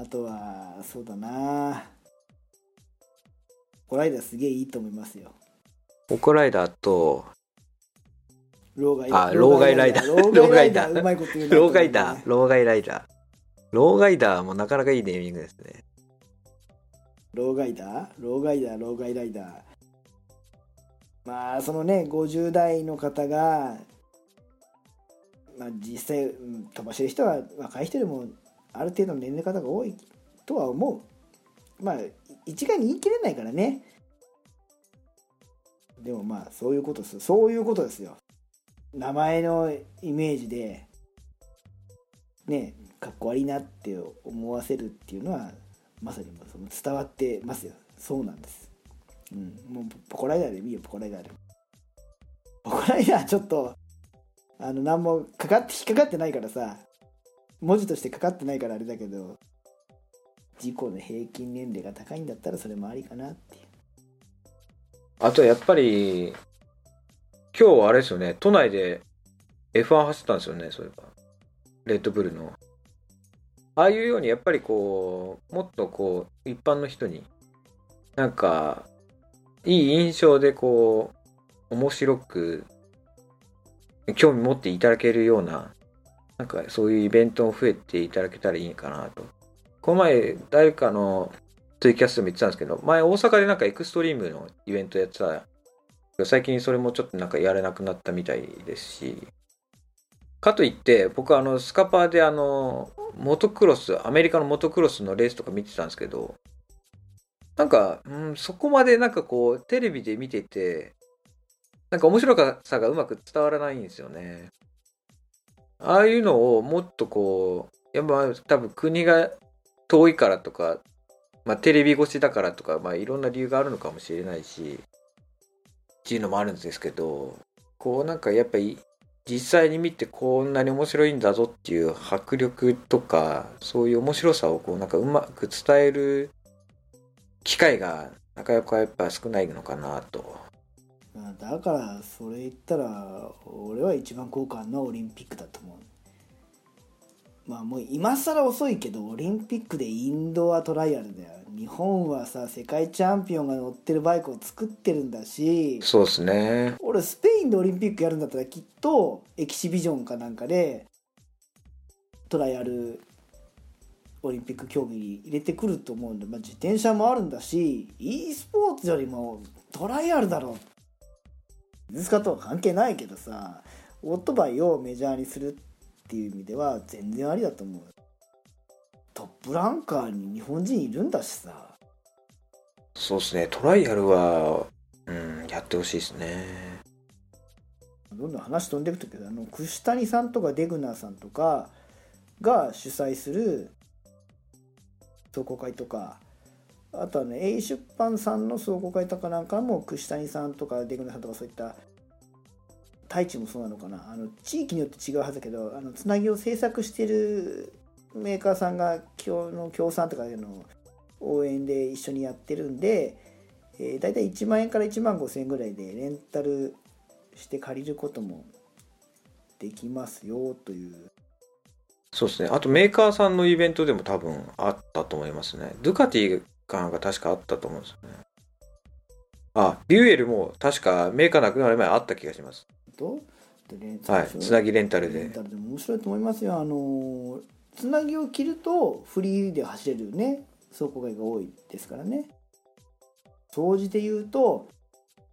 あとはそうだな。こライダーすげえいいと思いますよ。オコライダーと老害。あ老害ライダー。老害ライダー。老害ダー。うまいこと言うな。老害ダー。老害ライダー。老害ダーもなかなかいいネーミングですね。老害ライダー。まあそのね50代の方がまあ実際、うん飛ばしてる人は若い人でもある程度の年齢方が多いとは思う。まあ一概に言い切れないからね。でもまあそういうことですそういうことですよ。名前のイメージでねかっこ悪いなって思わせるっていうのはまさにもうその伝わってますよ。そうなんです。うん。もうポコライダーでもいいよポコライダーでポコライダーちょっとあの何もかかって引っかかってないからさ。文字としてかかってないからあれだけど事故の平均年齢が高いんだったらそれもありかなっていう。あとやっぱり今日あれですよね。都内で F1 走ったんですよねそういえば。レッドブルの。ああいうようにやっぱりこうもっとこう一般の人になんかいい印象でこう面白く興味持っていただけるようななんかそういうイベントも増えていただけたらいいかなと。この前誰かのツイキャストも言ってたんですけど前大阪でなんかエクストリームのイベントやってた。最近それもちょっとなんかやれなくなったみたいですし。かといって僕はあのスカパーであのモトクロスアメリカのモトクロスのレースとか見てたんですけどなんか、うん、そこまでなんかこうテレビで見ててなんか面白さがうまく伝わらないんですよね。ああいうのをもっとこうやっぱ多分国が遠いからとかまあ、テレビ越しだからとか、まあ、いろんな理由があるのかもしれないしっていうのもあるんですけどこうなんかやっぱり実際に見てこんなに面白いんだぞっていう迫力とかそういう面白さをこうなんかうまく伝える機会がなかなかやっぱ少ないのかなと。まあだからそれ言ったら俺は一番効果あるのはオリンピックだと思う。まあもう今更遅いけどオリンピックでインドアトライアルだよ。日本はさ世界チャンピオンが乗ってるバイクを作ってるんだし。そうですね。俺スペインでオリンピックやるんだったらきっとエキシビジョンかなんかでトライアルオリンピック競技入れてくると思うんで、まあ、自転車もあるんだし e スポーツよりもトライアルだろう水かとは関係ないけどさオートバイをメジャーにするっていう意味では全然ありだと思う。トップランカーに日本人いるんだしさ。そうですね。トライアルはうんやってほしいですね。どんどん話飛んでいくけどあの串谷さんとかデグナーさんとかが主催する壮行会とかあとはね A 出版さんの壮行会とかなんかも串谷さんとかデグナさんとかそういった太一もそうなのかな。あの地域によって違うはずだけどあのつなぎを制作してるメーカーさんが今日の協賛とかの応援で一緒にやってるんで、えー、大体1万円から1万5千円ぐらいでレンタルして借りることもできますよという。そうですね。あとメーカーさんのイベントでも多分あったと思いますね。ドゥカティかなんか確かあったと思うんですよね。あビューエルも確かメーカーなくなる前あった気がします。とはいつなぎレンタルで。レンタルでも面白いと思いますよ。あのつなぎを切るとフリーで走れるね。走行外が多いですからね。総じて言うと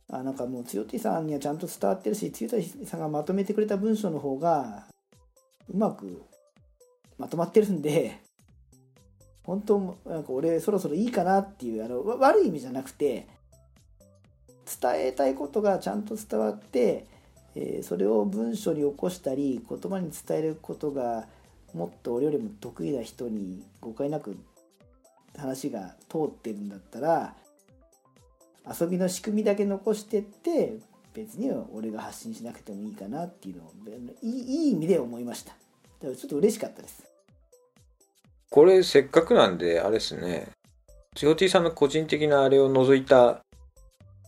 あなんかもう強手さんにはちゃんと伝わってるし強手さんがまとめてくれた文章の方がうまくまとまってるんで本当なんか俺そろそろいいかなっていうあの悪い意味じゃなくて伝えたいことがちゃんと伝わって、えーそれを文章に起こしたり言葉に伝えることがもっと俺よりも得意な人に誤解なく話が通ってるんだったら遊びの仕組みだけ残してって別に俺が発信しなくてもいいかなっていうのをいいいい意味で思いました。だからちょっと嬉しかったです。これせっかくなんであれですね。GOT さんの個人的なあれを除いた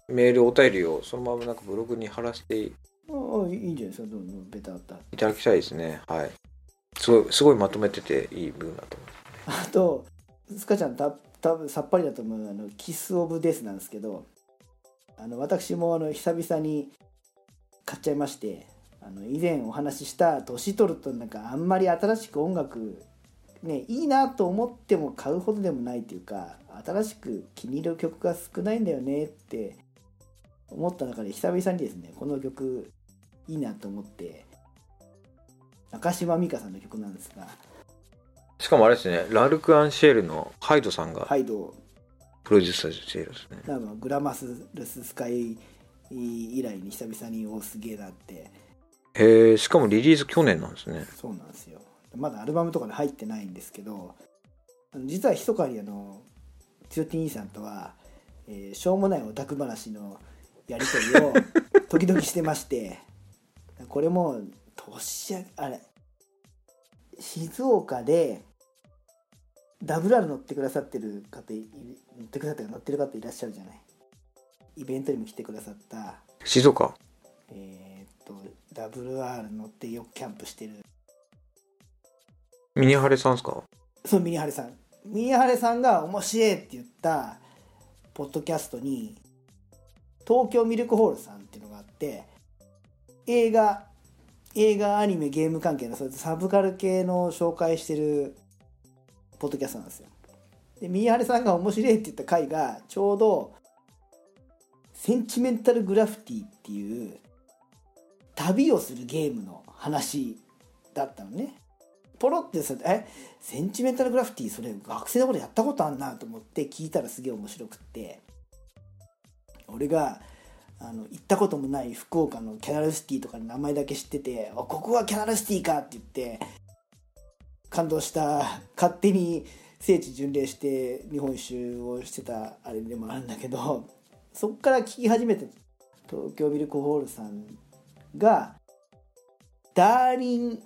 メールお便りをそのままなんかブログに貼らせていああいいんじゃないですかどんどんベタータただきたいですね。はい。すごいすごいまとめてていい部分だと思あとスカちゃんた多分さっぱりだと思うあのキス・オブ・デスなんですけどあの私もあの久々に買っちゃいましてあの以前お話しした年取るとなんかあんまり新しく音楽ねいいなと思っても買うほどでもないというか新しく気に入る曲が少ないんだよねって思った中で久々にですねこの曲いいなと思って中島美嘉さんの曲なんですが。しかもあれですねラルク・アンシェールのハイドさんがハイド。プロデュースしているんですね、なんかグラマスルススカイ以来に久々におすげえなって。へえしかもリリース去年なんですね。そうなんですよまだアルバムとかで入ってないんですけど実は密かにあのつよティ兄さんとは、えーしょうもないオタク話のやり取りを時々してまして これも年明けあれ静岡で WR 乗ってくださってる方い乗ってくださってる乗ってる方いらっしゃるじゃない。イベントにも来てくださった静岡？えーっと WR 乗ってよくキャンプしてるミニハレさんですか？そうミニハレさん。ミニハレさんが面白いって言ったポッドキャストに東京ミルクホールさんっていうのがあって映画映画アニメゲーム関係のそういサブカル系の紹介してるポッドキャストなんですよ。でミニハレさんが面白いって言った回がちょうどセンチメンタルグラフィティっていう旅をするゲームの話だったのね。ポロってさえセンチメンタルグラフィティそれ学生の頃やったことあんなと思って聞いたらすげえ面白くって。俺があの行ったこともない福岡のキャナルシティとかの名前だけ知ってて「あここはキャナルシティか」って言って感動した勝手に聖地巡礼して日本一周をしてたあれでもあるんだけどそっから聞き始めて東京ミルクホールさんが「ダーリン・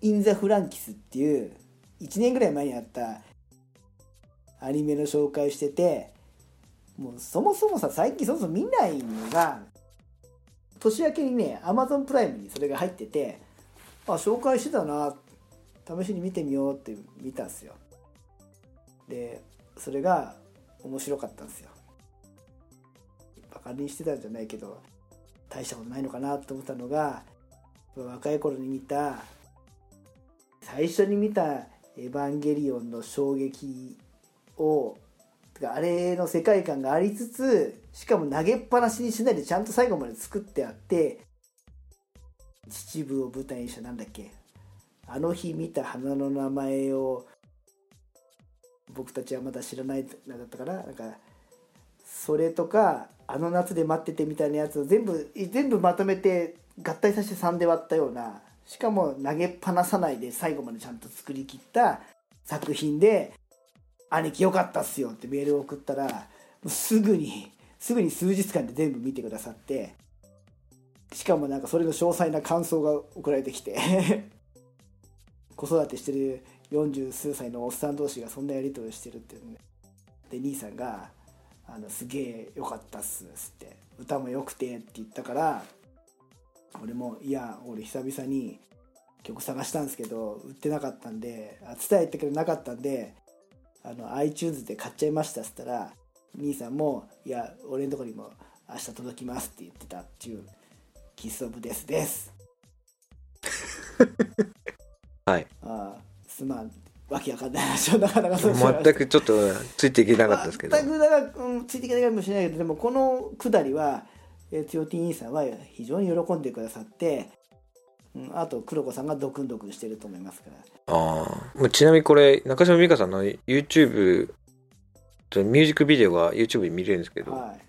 イン・ザ・フランキス」っていう1年ぐらい前にあったアニメの紹介しててもうそもそもさ最近そもそも見ないのが年明けにねアマゾンプライムにそれが入っててあ紹介してたな試しに見てみようって見たんですよ。でそれが面白かったんですよ。バカにしてたんじゃないけど大したことないのかなと思ったのが若い頃に見た最初に見た「エヴァンゲリオン」の衝撃をあれの世界観がありつつしかも投げっぱなしにしないでちゃんと最後まで作ってあって秩父を舞台にしたなんだっけあの日見た花の名前を僕たちはまだ知らないなだったかな。なんかそれとかあの夏で待っててみたいなやつを全部全部まとめて合体させて3で割ったようなしかも投げっぱなさないで最後までちゃんと作りきった作品で「兄貴よかったっすよ」ってメールを送ったらすぐにすぐに数日間で全部見てくださってしかもなんかそれの詳細な感想が送られてきて 子育てしてる40数歳のおっさん同士がそんなやり取りをしてるっていうねで兄さんが「あのすげえよかったっす」っつって「歌も良くて」って言ったから俺も「いや俺久々に曲探したんですけど売ってなかったんであ伝えたけどなかったんであの iTunes で買っちゃいましたっつったら兄さんも「いや俺のとこにも明日届きます」って言ってたっていう「キス・オブ・デス」です。はい。ああすまんわけわかんない話をなかなかそうしました。全くちょっとついていけなかったですけど。全くだから、うん、ついていけないかもしれないけどでもこのくだりはえーつよティ兄さんは非常に喜んでくださって、うん、あと黒子さんがドクンドクンしてると思いますから。ああちなみにこれ中島美嘉さんの YouTube とミュージックビデオが YouTube で見れるんですけど、はい。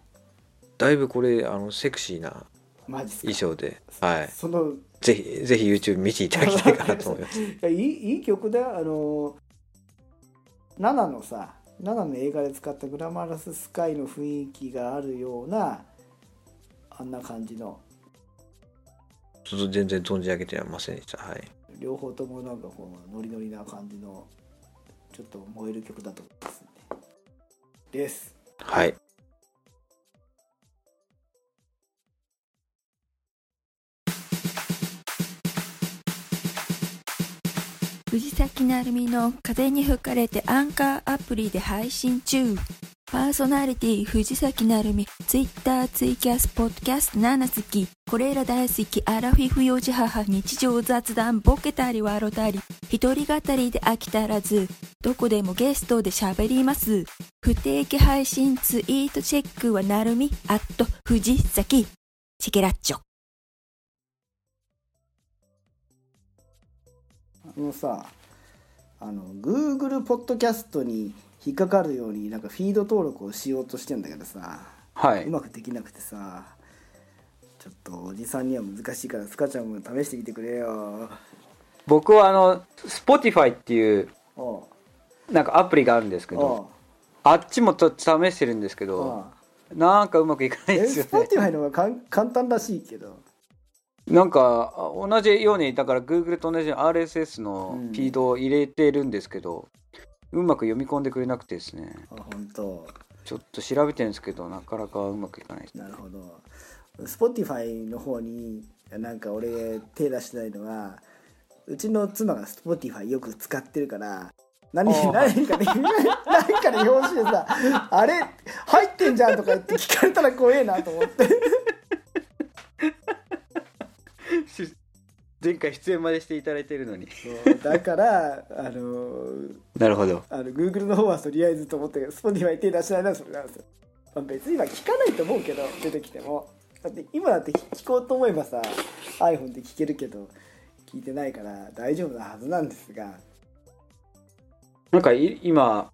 だいぶこれあのセクシーな衣装で、はい、そのぜひぜひ YouTube 見ていただきたいかなと思います。いやいいいい曲だよ。あのナナのさナナの映画で使ったグラマラススカイの雰囲気があるようなあんな感じの。ちょっと全然存じ上げてはませんでした。はい。両方ともなんかこうノリノリな感じのちょっと燃える曲だと思いますね。です。はい。藤崎崎なるみの風に吹かれてアンカーアプリで配信中。パーソナリティ藤崎なるみ、ツイッター、ツイキャス、ポッドキャスト7好き。これら大好き、アラフィフ幼児母、日常雑談、ボケたり笑たり、一人語りで飽きたらず、どこでもゲストで喋ります。不定期配信ツイートチェックはなるみ、アット藤崎。チケラッチョ。あのさあの Google ポッドキャストに引っかかるようになんかフィード登録をしようとしてんだけどさはい。うまくできなくてさちょっとおじさんには難しいからスカちゃんも試してきてくれよ。僕はあの、Spotify っていう、なんかアプリがあるんですけおど、う。あっちもちょっと試してるんですけおど、う。なんかうまくいかないえですよね。スポティファイの方がかん簡単らしいけど。なんかあ同じようにだから Google と同じように RSS のうん。フィードを入れてるんですけど、うまく読み込んでくれなくてですね。あ本当。ちょっと調べてるんですけどなかなかうまくいかないです。なるほど。Spotify の方になんか俺手出してないのはうちの妻が Spotify よく使ってるから何何かで 何かで表紙でさ「あれ入ってんじゃん」とか言って聞かれたら怖えなと思って前回出演までしていただいてるのに。だからあのなるほど。あの Google の方はとりあえずと思って Spotify 手出してないのはそれなんですよ、まあ、別に今聞かないと思うけど出てきても。だって今だって聞こうと思えばさ iPhone で聞けるけど聞いてないから大丈夫なはずなんですが。なんかい今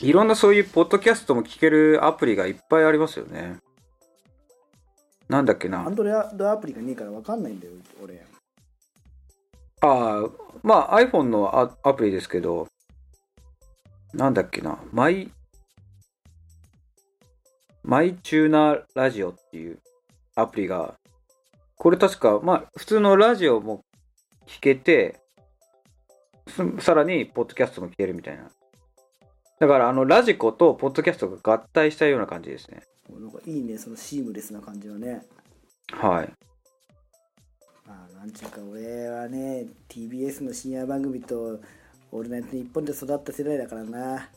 いろんなそういうポッドキャストも聞けるアプリがいっぱいありますよね。なんだっけな。Android アプリがねえから分かんないんだよ俺ああまあ iPhone のアアプリですけどなんだっけなマイマイチューナーラジオっていうアプリがこれ確かまあ普通のラジオも聞けてすさらにポッドキャストも聞けるみたいな。だからあのラジコとポッドキャストが合体したような感じですね。なんかいいねそのシームレスな感じのね。はい。まあなんちゅうか俺はね TBS の深夜番組と「オールナイトニッポン」で育った世代だからな。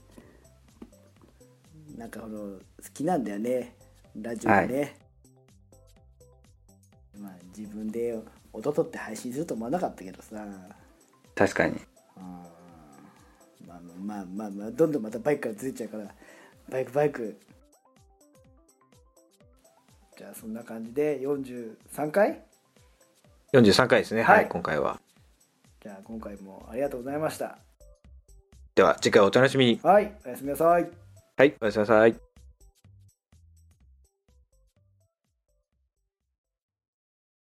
なんかこの好きなんだよね。ラジオがね、まあ自分で音取って配信すると思わなかったけどさ。確かに。まあまあまあまあどんどんまたバイクからずれちゃうからバイクバイク。じゃあそんな感じで43回？43回ですね。はい、はい今回は。じゃあ今回もありがとうございました。では次回お楽しみに。はいおやすみなさい。はいおやすみなさい